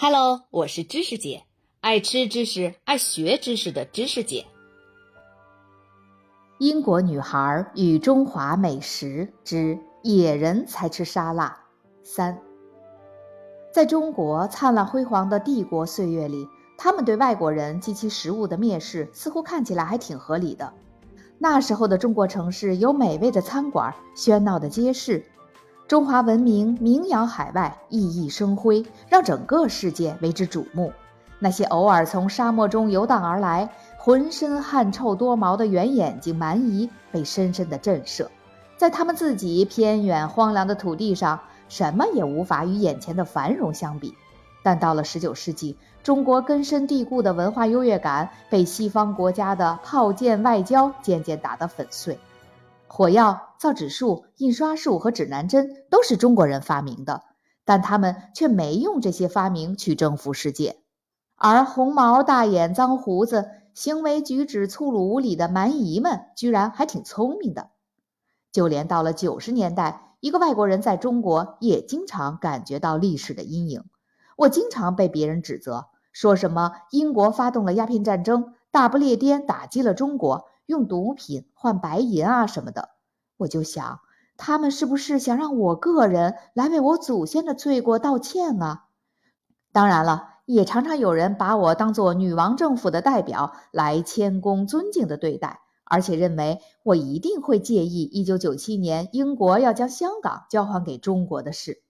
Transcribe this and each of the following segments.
Hello，我是知识姐，爱吃知识、爱学知识的知识姐。英国女孩与中华美食之野人才吃沙拉三。在中国灿烂辉煌的帝国岁月里，他们对外国人及其食物的蔑视似乎看起来还挺合理的。那时候的中国城市有美味的餐馆，喧闹的街市。中华文明名扬海外，熠熠生辉，让整个世界为之瞩目。那些偶尔从沙漠中游荡而来、浑身汗臭多毛的圆眼睛蛮夷被深深的震慑。在他们自己偏远荒凉的土地上，什么也无法与眼前的繁荣相比。但到了十九世纪，中国根深蒂固的文化优越感被西方国家的炮舰外交渐渐打得粉碎。火药、造纸术、印刷术和指南针都是中国人发明的，但他们却没用这些发明去征服世界。而红毛大眼、脏胡子、行为举止粗鲁无礼的蛮夷们，居然还挺聪明的。就连到了九十年代，一个外国人在中国也经常感觉到历史的阴影。我经常被别人指责，说什么英国发动了鸦片战争，大不列颠打击了中国。用毒品换白银啊什么的，我就想，他们是不是想让我个人来为我祖先的罪过道歉啊？当然了，也常常有人把我当做女王政府的代表来谦恭尊敬的对待，而且认为我一定会介意一九九七年英国要将香港交还给中国的事。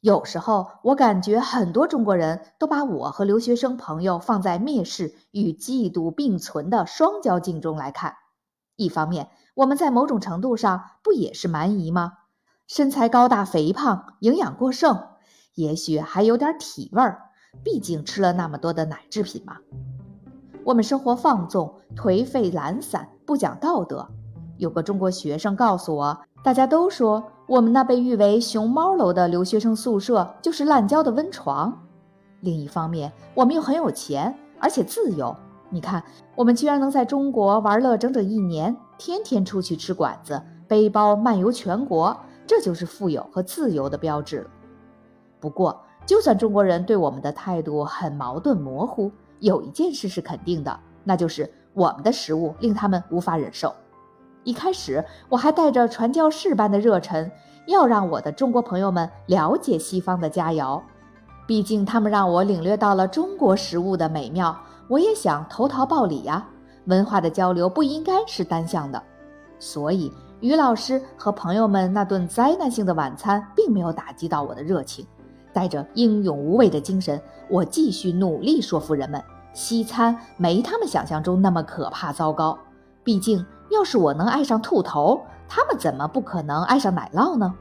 有时候，我感觉很多中国人都把我和留学生朋友放在蔑视与嫉妒并存的双焦镜中来看。一方面，我们在某种程度上不也是蛮夷吗？身材高大、肥胖、营养过剩，也许还有点体味儿，毕竟吃了那么多的奶制品嘛。我们生活放纵、颓废、懒散、不讲道德。有个中国学生告诉我，大家都说。我们那被誉为“熊猫楼”的留学生宿舍就是烂交的温床。另一方面，我们又很有钱，而且自由。你看，我们居然能在中国玩乐整整一年，天天出去吃馆子，背包漫游全国，这就是富有和自由的标志了。不过，就算中国人对我们的态度很矛盾模糊，有一件事是肯定的，那就是我们的食物令他们无法忍受。一开始我还带着传教士般的热忱，要让我的中国朋友们了解西方的佳肴，毕竟他们让我领略到了中国食物的美妙，我也想投桃报李呀。文化的交流不应该是单向的，所以于老师和朋友们那顿灾难性的晚餐并没有打击到我的热情。带着英勇无畏的精神，我继续努力说服人们，西餐没他们想象中那么可怕糟糕，毕竟。要是我能爱上兔头，他们怎么不可能爱上奶酪呢？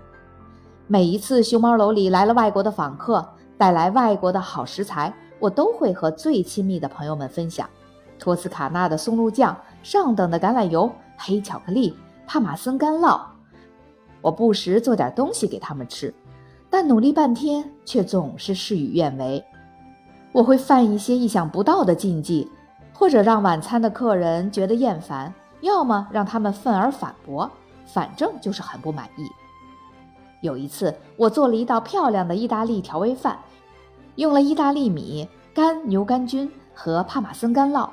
每一次熊猫楼里来了外国的访客，带来外国的好食材，我都会和最亲密的朋友们分享：托斯卡纳的松露酱、上等的橄榄油、黑巧克力、帕玛森干酪。我不时做点东西给他们吃，但努力半天却总是事与愿违。我会犯一些意想不到的禁忌，或者让晚餐的客人觉得厌烦。要么让他们愤而反驳，反正就是很不满意。有一次，我做了一道漂亮的意大利调味饭，用了意大利米、干牛肝菌和帕玛森干酪。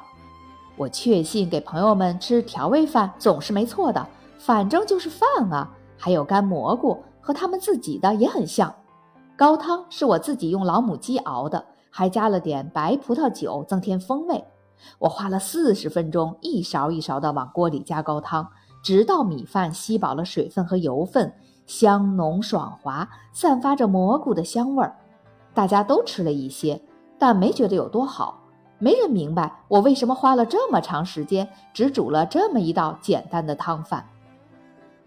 我确信给朋友们吃调味饭总是没错的，反正就是饭啊。还有干蘑菇，和他们自己的也很像。高汤是我自己用老母鸡熬的，还加了点白葡萄酒增添风味。我花了四十分钟，一勺一勺地往锅里加高汤，直到米饭吸饱了水分和油分，香浓爽滑，散发着蘑菇的香味儿。大家都吃了一些，但没觉得有多好。没人明白我为什么花了这么长时间，只煮了这么一道简单的汤饭。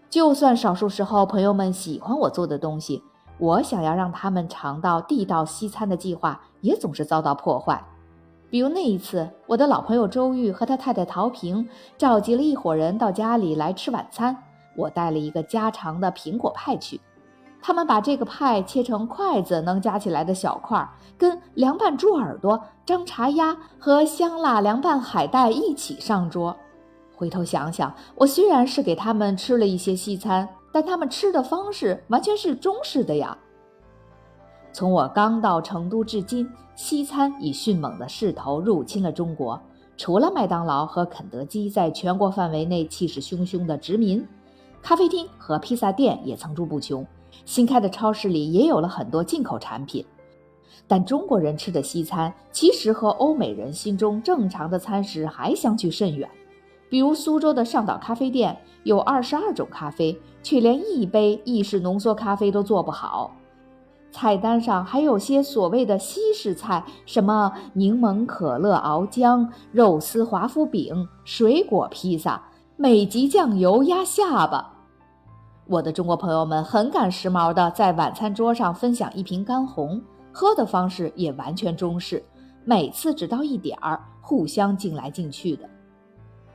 就算少数时候朋友们喜欢我做的东西，我想要让他们尝到地道西餐的计划，也总是遭到破坏。比如那一次，我的老朋友周玉和他太太陶平召集了一伙人到家里来吃晚餐。我带了一个家常的苹果派去，他们把这个派切成筷子能夹起来的小块，跟凉拌猪耳朵、张茶鸭和香辣凉拌海带一起上桌。回头想想，我虽然是给他们吃了一些西餐，但他们吃的方式完全是中式的呀。从我刚到成都至今，西餐以迅猛的势头入侵了中国。除了麦当劳和肯德基在全国范围内气势汹汹的殖民，咖啡厅和披萨店也层出不穷。新开的超市里也有了很多进口产品。但中国人吃的西餐，其实和欧美人心中正常的餐食还相距甚远。比如苏州的上岛咖啡店，有二十二种咖啡，却连一杯意式浓缩咖啡都做不好。菜单上还有些所谓的西式菜，什么柠檬可乐熬浆、肉丝华夫饼、水果披萨、美极酱油压下巴。我的中国朋友们很赶时髦的在晚餐桌上分享一瓶干红，喝的方式也完全中式，每次只倒一点儿，互相敬来敬去的。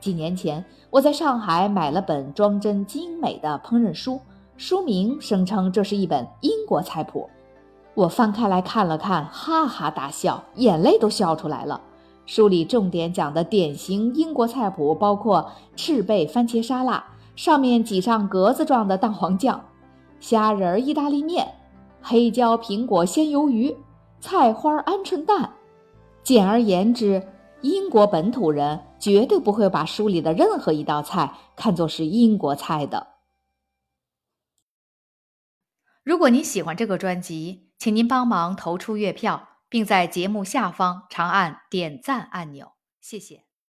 几年前，我在上海买了本装帧精美的烹饪书，书名声称这是一本英国菜谱。我翻开来看了看，哈哈大笑，眼泪都笑出来了。书里重点讲的典型英国菜谱包括赤贝番茄沙拉，上面挤上格子状的蛋黄酱；虾仁意大利面，黑椒苹果鲜鱿鱼，菜花鹌鹑蛋。简而言之，英国本土人绝对不会把书里的任何一道菜看作是英国菜的。如果您喜欢这个专辑，请您帮忙投出月票，并在节目下方长按点赞按钮，谢谢。